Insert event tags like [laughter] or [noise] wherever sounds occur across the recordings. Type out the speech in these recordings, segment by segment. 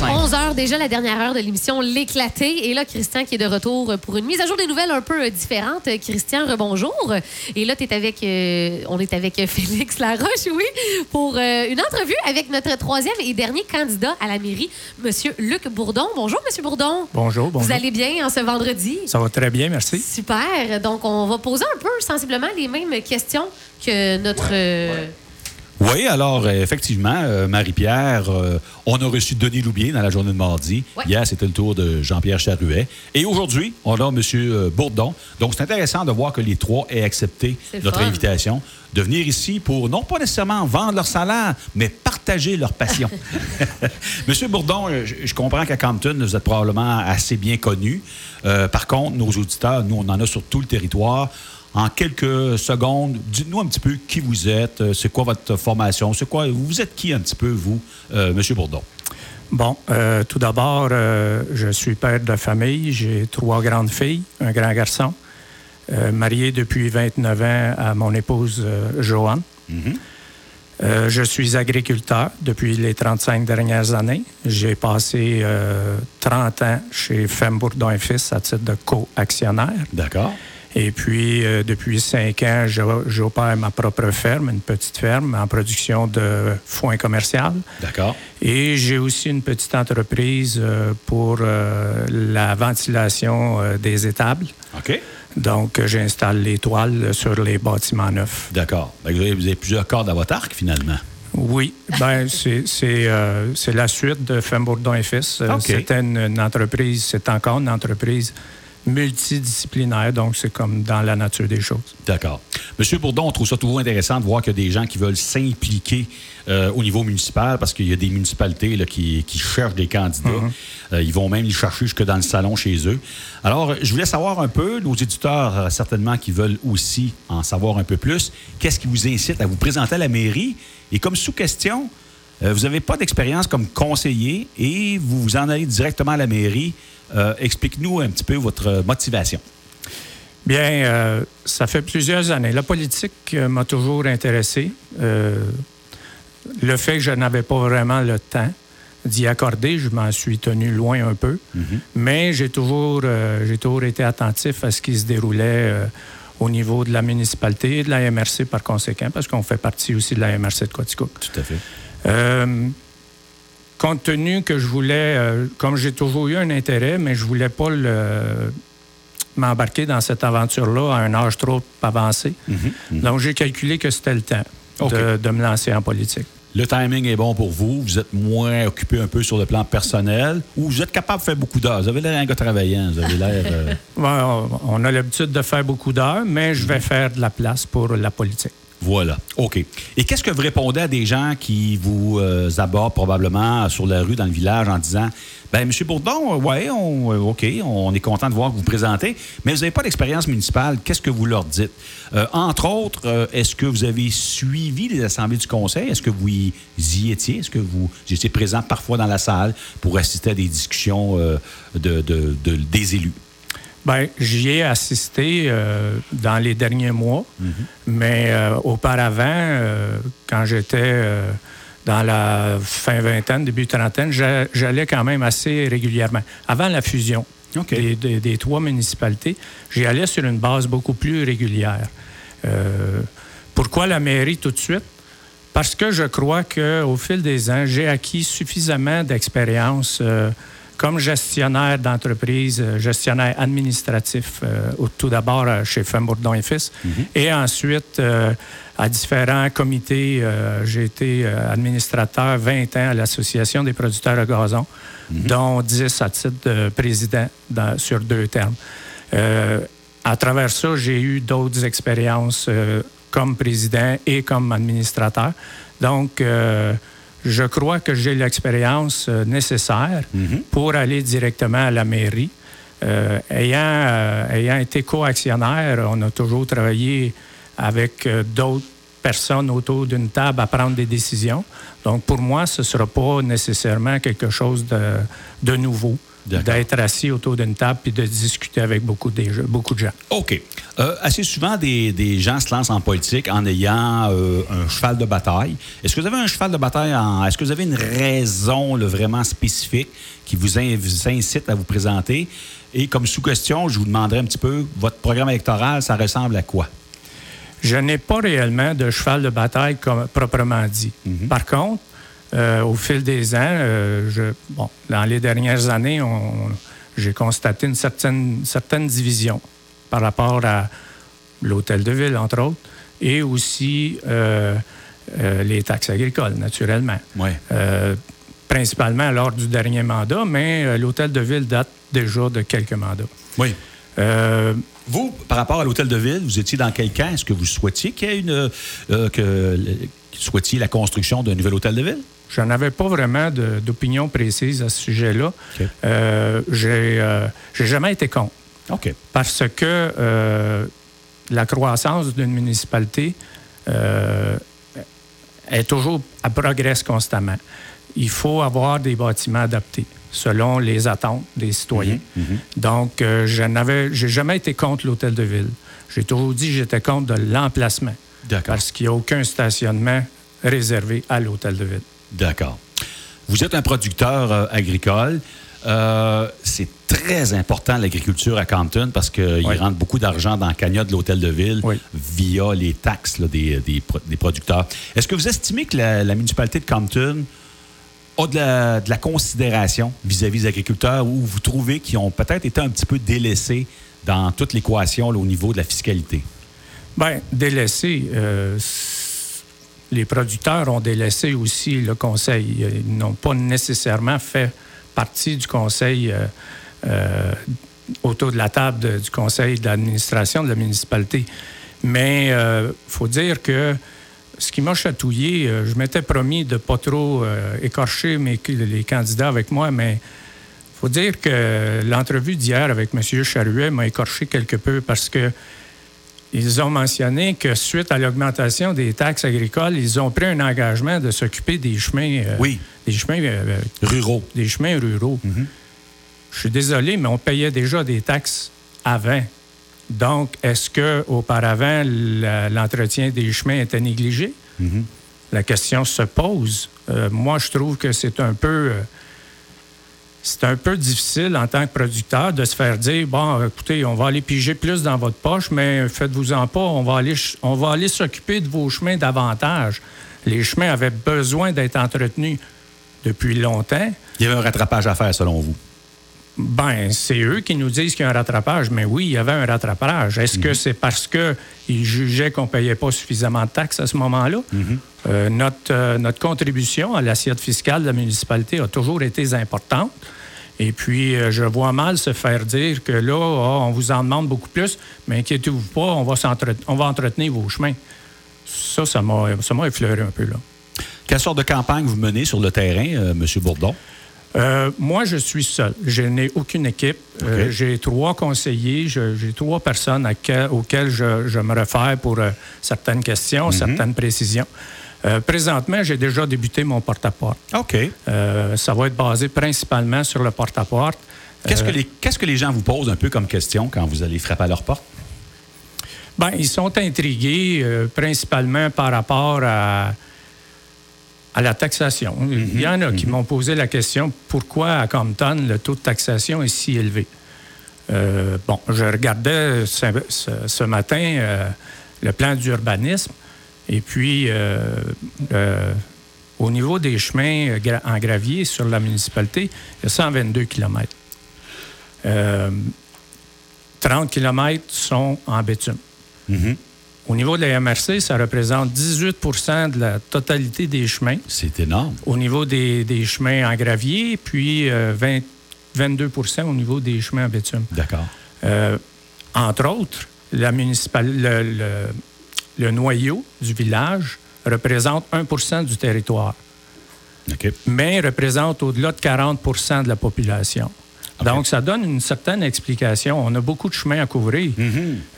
11 heures déjà, la dernière heure de l'émission L'éclaté. Et là, Christian qui est de retour pour une mise à jour des nouvelles un peu euh, différentes. Christian, rebonjour. Et là, es avec, euh, on est avec [laughs] Félix Laroche, oui, pour euh, une entrevue avec notre troisième et dernier candidat à la mairie, Monsieur Luc Bourdon. Bonjour, Monsieur Bourdon. Bonjour, bonjour. Vous allez bien en ce vendredi? Ça va très bien, merci. Super. Donc, on va poser un peu sensiblement les mêmes questions que notre... Oui, alors euh, effectivement, euh, Marie-Pierre, euh, on a reçu Denis Loubier dans la journée de mardi. Hier, c'était le tour de Jean-Pierre Charuet. Et aujourd'hui, on a M. Bourdon. Donc, c'est intéressant de voir que les trois aient accepté notre invitation de venir ici pour non pas nécessairement vendre leur salaire, mais partager leur passion. [laughs] [laughs] Monsieur Bourdon, je, comprends qu'à Campton, vous êtes probablement assez bien connu. par contre, nos auditeurs, nous, on en a sur tout le territoire en quelques secondes, dites-nous un petit peu qui vous êtes, euh, c'est quoi votre formation, c'est quoi, vous êtes qui un petit peu, vous, euh, M. Bourdon? Bon, euh, tout d'abord, je suis père de famille. J'ai trois grandes filles, un grand garçon, marié depuis 29 ans à mon épouse Joanne. Mm-hmm. je suis agriculteur depuis les 35 dernières années. J'ai passé 30 ans chez Femme Bourdon et Fils à titre de co-actionnaire. D'accord. Et puis, euh, depuis cinq ans, j'opère ma propre ferme, une petite ferme en production de foin commercial. D'accord. Et j'ai aussi une petite entreprise euh, pour euh, la ventilation des étables. OK. Donc, j'installe les toiles sur les bâtiments neufs. D'accord. Vous avez, plusieurs cordes à votre arc, finalement. Oui, ben [laughs] c'est la suite de Femme Bourdon et Fils. C'était une, entreprise, c'est encore une entreprise multidisciplinaire, donc c'est comme dans la nature des choses. D'accord. Monsieur Bourdon, on trouve ça toujours intéressant de voir qu'il y a des gens qui veulent s'impliquer euh, au niveau municipal parce qu'il y a des municipalités là, qui, cherchent des candidats. Mhm. Euh, ils vont même les chercher jusque dans le salon chez eux. Alors, je voulais savoir un peu, nos éditeurs euh, certainement qui veulent aussi en savoir un peu plus, qu'est-ce qui vous incite à vous présenter à la mairie? Et comme sous-question, vous n'avez pas d'expérience comme conseiller et vous vous en allez directement à la mairie euh, explique-nous un petit peu votre motivation. Bien, euh, ça fait plusieurs années. La politique euh, m'a toujours intéressé. le fait que je n'avais pas vraiment le temps d'y accorder, je m'en suis tenu loin un peu. Mhm. Mais j'ai toujours, j'ai toujours été attentif à ce qui se déroulait au niveau de la municipalité et de la MRC par conséquent, parce qu'on fait partie aussi de la MRC de Quaticook. Tout à fait compte tenu que je voulais, euh, comme j'ai toujours eu un intérêt, mais je voulais pas m'embarquer dans cette aventure-là à un âge trop avancé. Mhm, mhm. Donc, j'ai calculé que c'était le temps de, me lancer en politique. Le timing est bon pour vous. Vous êtes moins occupé un peu sur le plan personnel ou vous êtes capable de faire beaucoup d'heures. Vous avez l'air un gars travaillant. Vous avez l'air. Euh, [laughs] on a l'habitude de faire beaucoup d'heures, mais je vais mhm. faire de la place pour la politique. Voilà. OK. Et qu'est-ce que vous répondez à des gens qui vous euh, abordent probablement sur la rue, dans le village, en disant ben M. Bourdon, ouais, on, euh, OK, on est content de voir que vous présentez, mais vous n'avez pas d'expérience municipale. Qu'est-ce que vous leur dites? Euh, entre autres, est-ce que vous avez suivi les assemblées du conseil? Est-ce que vous y, étiez? Est-ce que vous étiez présent parfois dans la salle pour assister à des discussions de, des élus? Bien, j'y ai assisté euh, dans les derniers mois, mhm. mais euh, auparavant, euh, quand j'étais dans la fin vingtaine, début trentaine, j'allais quand même assez régulièrement. Avant la fusion des, trois municipalités, j'y allais sur une base beaucoup plus régulière. pourquoi la mairie tout de suite? Parce que je crois qu'au fil des ans, j'ai acquis suffisamment d'expérience comme gestionnaire d'entreprise, euh, gestionnaire administratif, euh, tout d'abord euh, chez Femme Bourdon et Fils, mhm. et ensuite à différents comités. J'ai été administrateur 20 ans à l'Association des producteurs de gazon, mhm. dont 10 à titre de président sur deux termes. à travers ça, j'ai eu d'autres expériences comme président et comme administrateur. Donc, je crois que j'ai l'expérience euh, nécessaire mhm. pour aller directement à la mairie. Euh, ayant, euh, ayant été co-actionnaire, on a toujours travaillé avec d'autres personnes autour d'une table à prendre des décisions. Donc, pour moi, ce ne sera pas nécessairement quelque chose de, de nouveau d'être assis autour d'une table et de discuter avec beaucoup de, beaucoup de gens. OK. Euh, assez souvent, des, des, gens se lancent en politique en ayant euh, un cheval de bataille. Est-ce que vous avez un cheval de bataille? En, est-ce que vous avez une raison vraiment spécifique qui vous, vous, incite à vous présenter? Et comme sous-question, je vous demanderai un petit peu, votre programme électoral, ça ressemble à quoi? Je n'ai pas réellement de cheval de bataille comme, proprement dit. Mm-hmm. Par contre, euh, au fil des ans, euh, bon, dans les dernières années, j'ai constaté une certaine, certaine division par rapport à l'hôtel de ville, entre autres, et aussi euh, les taxes agricoles, naturellement. principalement lors du dernier mandat, mais l'hôtel de ville date déjà de quelques mandats. Oui. vous, par rapport à l'hôtel de ville, vous étiez dans quel camp? Est-ce que vous souhaitiez qu'il y ait une. que, souhaitiez la construction d'un nouvel hôtel de ville? Je n'avais pas vraiment d'opinion précise à ce sujet-là. Euh, euh, j'ai jamais été contre. Parce que euh, la croissance d'une municipalité est toujours à progresse constamment. Il faut avoir des bâtiments adaptés selon les attentes des citoyens. Mhm, mhm. Donc, je n'avais, j'ai jamais été contre l'hôtel de ville. J'ai toujours dit que j'étais contre de l'emplacement. Parce qu'il n'y a aucun stationnement réservé à l'hôtel de ville. D'accord. Vous êtes un producteur euh, agricole. Euh, c'est très important l'agriculture à Compton parce qu'il rentre beaucoup d'argent dans la cagnotte de l'hôtel de ville via les taxes des, des, producteurs. Est-ce que vous estimez que la, municipalité de Compton a de la, considération vis-à-vis des agriculteurs ou vous trouvez qu'ils ont peut-être été un petit peu délaissés dans toute l'équation au niveau de la fiscalité? Bien, délaissés, euh, les producteurs ont délaissé aussi le conseil. Ils n'ont pas nécessairement fait partie du conseil euh, euh, autour de la table du conseil d'administration de la municipalité. Mais il euh, faut dire que ce qui m'a chatouillé, je m'étais promis de ne pas trop écorcher mes, les candidats avec moi, mais il faut dire que l'entrevue d'hier avec M. Charuet m'a écorché quelque peu parce que ils ont mentionné que suite à l'augmentation des taxes agricoles, ils ont pris un engagement de s'occuper des chemins, euh, oui. des chemins euh, ruraux. Des chemins ruraux. Mhm. Je suis désolé, mais on payait déjà des taxes avant. Donc, est-ce que auparavant l'entretien des chemins était négligé? Mhm. La question se pose. Euh, moi, je trouve que c'est un peu c'est un peu difficile en tant que producteur de se faire dire bon, écoutez, on va aller piger plus dans votre poche, mais faites-vous-en pas, on va aller, on va aller s'occuper de vos chemins davantage. Les chemins avaient besoin d'être entretenus depuis longtemps. Il y avait un rattrapage à faire, selon vous? Ben, c'est eux qui nous disent qu'il y a un rattrapage, mais oui, il y avait un rattrapage. Est-ce que mhm. c'est parce qu'ils jugeaient qu'on ne payait pas suffisamment de taxes à ce moment-là? Mhm. Euh, notre, euh, notre contribution à l'assiette fiscale de la municipalité a toujours été importante. Et puis, euh, je vois mal se faire dire que là, ah, on vous en demande beaucoup plus, mais inquiétez-vous pas, on va, on va entretenir vos chemins. Ça, ça m'a effleuré un peu, là. Quelle sorte de campagne vous menez sur le terrain, M. Bourdon? Moi, je suis seul. Je n'ai aucune équipe. J'ai trois conseillers, j'ai trois personnes auxquelles je, me réfère pour certaines questions, mhm. certaines précisions. Présentement, j'ai déjà débuté mon porte-à-porte. OK. ça va être basé principalement sur le porte-à-porte. Qu'est-ce que, les, qu'est-ce que les gens vous posent un peu comme question quand vous allez frapper à leur porte? Bien, ils sont intrigués principalement par rapport à à la taxation. Il y en a qui mhm. m'ont posé la question pourquoi à Compton le taux de taxation est si élevé? Euh, bon, je regardais ce, matin euh, le plan d'urbanisme et puis euh, au niveau des chemins en gravier sur la municipalité, il y a 122 km. 30 km sont en bétume. Mhm. Au niveau de la MRC, ça représente 18% de la totalité des chemins. C'est énorme. Au niveau des, chemins en gravier, puis 22% euh, au niveau des chemins en bitume. D'accord. Euh, entre autres, la le, noyau du village représente 1 du territoire. Mais représente au-delà de 40% de la population. Donc, ça donne une certaine explication. On a beaucoup de chemin à couvrir.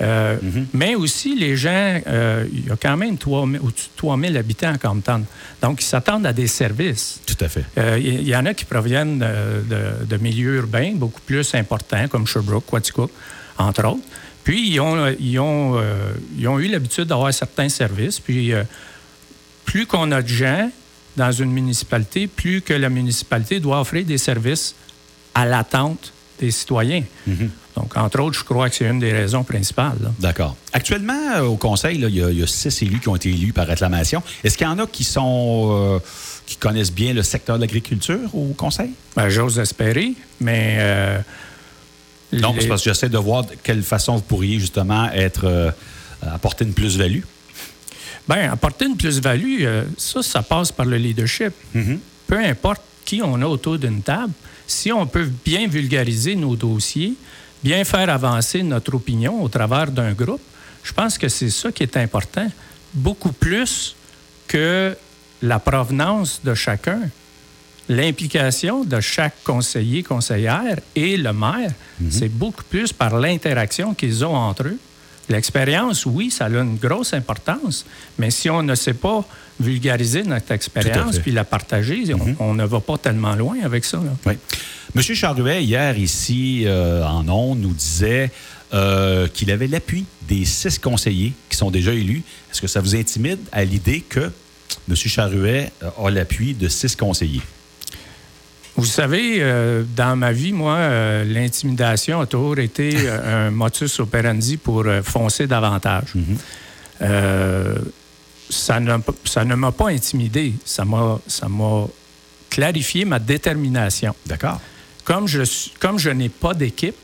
Euh, mais aussi, les gens, euh, il y a quand même 3 000 au-dessus de 3 000 habitants à Compton. Donc, ils s'attendent à des services. Tout à fait. Euh, Il y, en a qui proviennent de, de milieux urbains beaucoup plus importants, comme Sherbrooke, Quaticook, entre autres. Puis, ils ont, ils ont, euh, ils ont eu l'habitude d'avoir certains services. Puis, euh, plus qu'on a de gens dans une municipalité, plus que la municipalité doit offrir des services à l'attente des citoyens. Donc, entre autres, je crois que c'est une des raisons principales. D'accord. Actuellement, euh, au Conseil, il, y a, il y a six élus qui ont été élus par acclamation. Est-ce qu'il y en a qui sont euh, qui connaissent bien le secteur de l'agriculture au Conseil? Ben, J'ose espérer, mais... euh, Non, les- c'est parce que j'essaie de voir de quelle façon vous pourriez justement être euh, apporter une plus-value. Bien, apporter une plus-value, euh, ça, ça passe par le leadership. Peu importe qui on a autour d'une table, si on peut bien vulgariser nos dossiers, bien faire avancer notre opinion au travers d'un groupe, je pense que c'est ça qui est important. Beaucoup plus que la provenance de chacun. L'implication de chaque conseiller, conseillère et le maire, c'est beaucoup plus par l'interaction qu'ils ont entre eux. L'expérience, oui, ça a une grosse importance, mais si on ne sait pas vulgariser notre expérience puis la partager, on- on, ne va pas tellement loin avec ça. là. Oui. Monsieur Charruet, hier, ici, euh, en ondes, nous disait euh, qu'il avait l'appui des six conseillers qui sont déjà élus. Est-ce que ça vous intimide à l'idée que Monsieur Charruet euh, a l'appui de six conseillers? Vous savez, euh, dans ma vie, moi, euh, l'intimidation a toujours été euh, [laughs] un motus operandi pour foncer davantage. Euh, ça ne, ça ne m'a pas intimidé, ça m'a, clarifié ma détermination. D'accord. Comme je, suis- comme je n'ai pas d'équipe,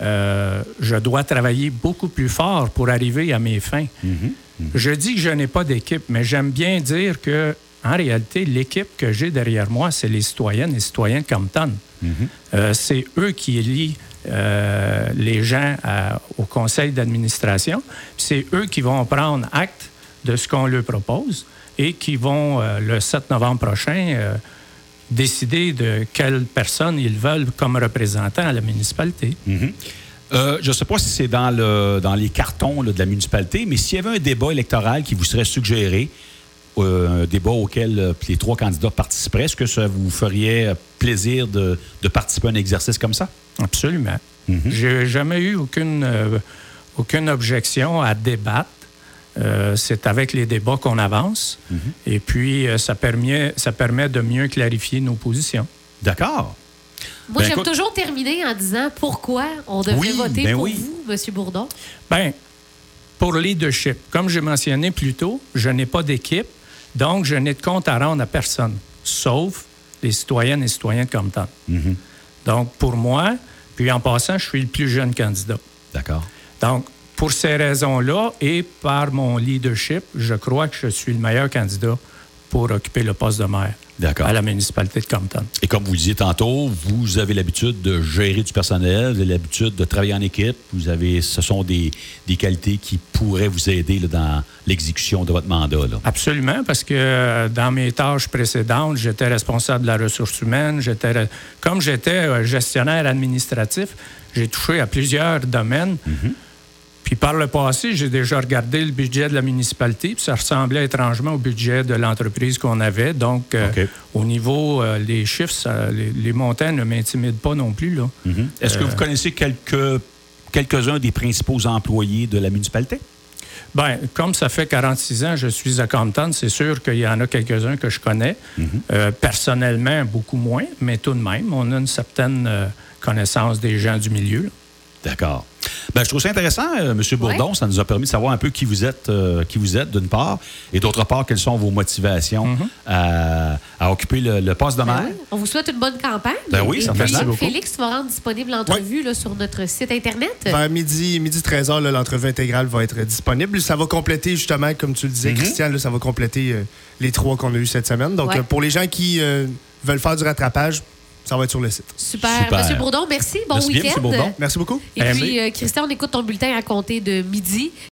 euh, je dois travailler beaucoup plus fort pour arriver à mes fins. Je dis que je n'ai pas d'équipe, mais j'aime bien dire que, en réalité, l'équipe que j'ai derrière moi, c'est les citoyennes et citoyens de Compton. Euh, c'est eux qui élient euh, les gens à- au conseil d'administration. C'est eux qui vont prendre acte de ce qu'on leur propose et qui vont, euh, le 7 novembre prochain, décider de quelle personne ils veulent comme représentant à la municipalité. Euh, je ne sais pas si c'est dans, le, dans les cartons là, de la municipalité, mais s'il y avait un débat électoral qui vous serait suggéré, euh, un débat auquel euh, les trois candidats participeraient, est-ce que ça vous ferait euh, plaisir de, de participer à un exercice comme ça? Absolument. J'ai jamais eu aucune, euh, aucune objection à débattre. Euh, c'est avec les débats qu'on avance. Et puis, euh, ça, permet, ça permet de mieux clarifier nos positions. D'accord. Moi, Ben, j'aime écoute- toujours terminer en disant pourquoi on devrait Oui, voter ben pour oui. vous, M. Bourdon. Bien, pour leadership, comme j'ai mentionné plus tôt, je n'ai pas d'équipe, donc je n'ai de compte à rendre à personne, sauf les citoyennes et citoyens de Compton. Donc, pour moi, puis en passant, je suis le plus jeune candidat. D'accord. Donc, pour ces raisons-là et par mon leadership, je crois que je suis le meilleur candidat pour occuper le poste de maire. À la municipalité de Compton. Et comme vous le disiez tantôt, vous avez l'habitude de gérer du personnel, vous avez l'habitude de travailler en équipe. Vous avez, ce sont des, des qualités qui pourraient vous aider là, dans l'exécution de votre mandat. là. Absolument, parce que euh, dans mes tâches précédentes, j'étais responsable de la ressource humaine. J'étais, comme j'étais euh, gestionnaire administratif, j'ai touché à plusieurs domaines. Puis par le passé, j'ai déjà regardé le budget de la municipalité, puis ça ressemblait étrangement au budget de l'entreprise qu'on avait. Donc, euh, au niveau euh, des chiffres, ça- les, les montants ne m'intimident pas non plus. Là. Est-ce que vous connaissez quelques, quelques-uns des principaux employés de la municipalité? Bien, comme ça fait 46 ans que je suis à Compton, c'est sûr qu'il y en a quelques-uns que je connais. Euh, personnellement, beaucoup moins, mais tout de même, on a une certaine euh, connaissance des gens du milieu. D'accord. Ben, je trouve ça intéressant, euh, M. Bourdon. Ouais. Ça nous a permis de savoir un peu qui vous êtes, euh, qui vous êtes d'une part, et d'autre part, quelles sont vos motivations à, à occuper le, le poste de Ben maire. oui. On vous souhaite une bonne campagne. Ben oui, Et ça puis, fait beaucoup. Félix, tu vas rendre disponible l'entrevue là, sur notre site Internet. Vers midi, midi 13h, là, l'entrevue intégrale va être disponible. Ça va compléter, justement, comme tu le disais, Christian, là, ça va compléter euh, les trois qu'on a eu cette semaine. Donc, Ouais. euh, pour les gens qui euh, veulent faire du rattrapage, ça va être sur le site. Super. Super. Monsieur Bourdon, merci. Bon week-end. Monsieur Bourdon. Merci beaucoup. Et puis, euh, Christian, on écoute ton bulletin à compter de midi.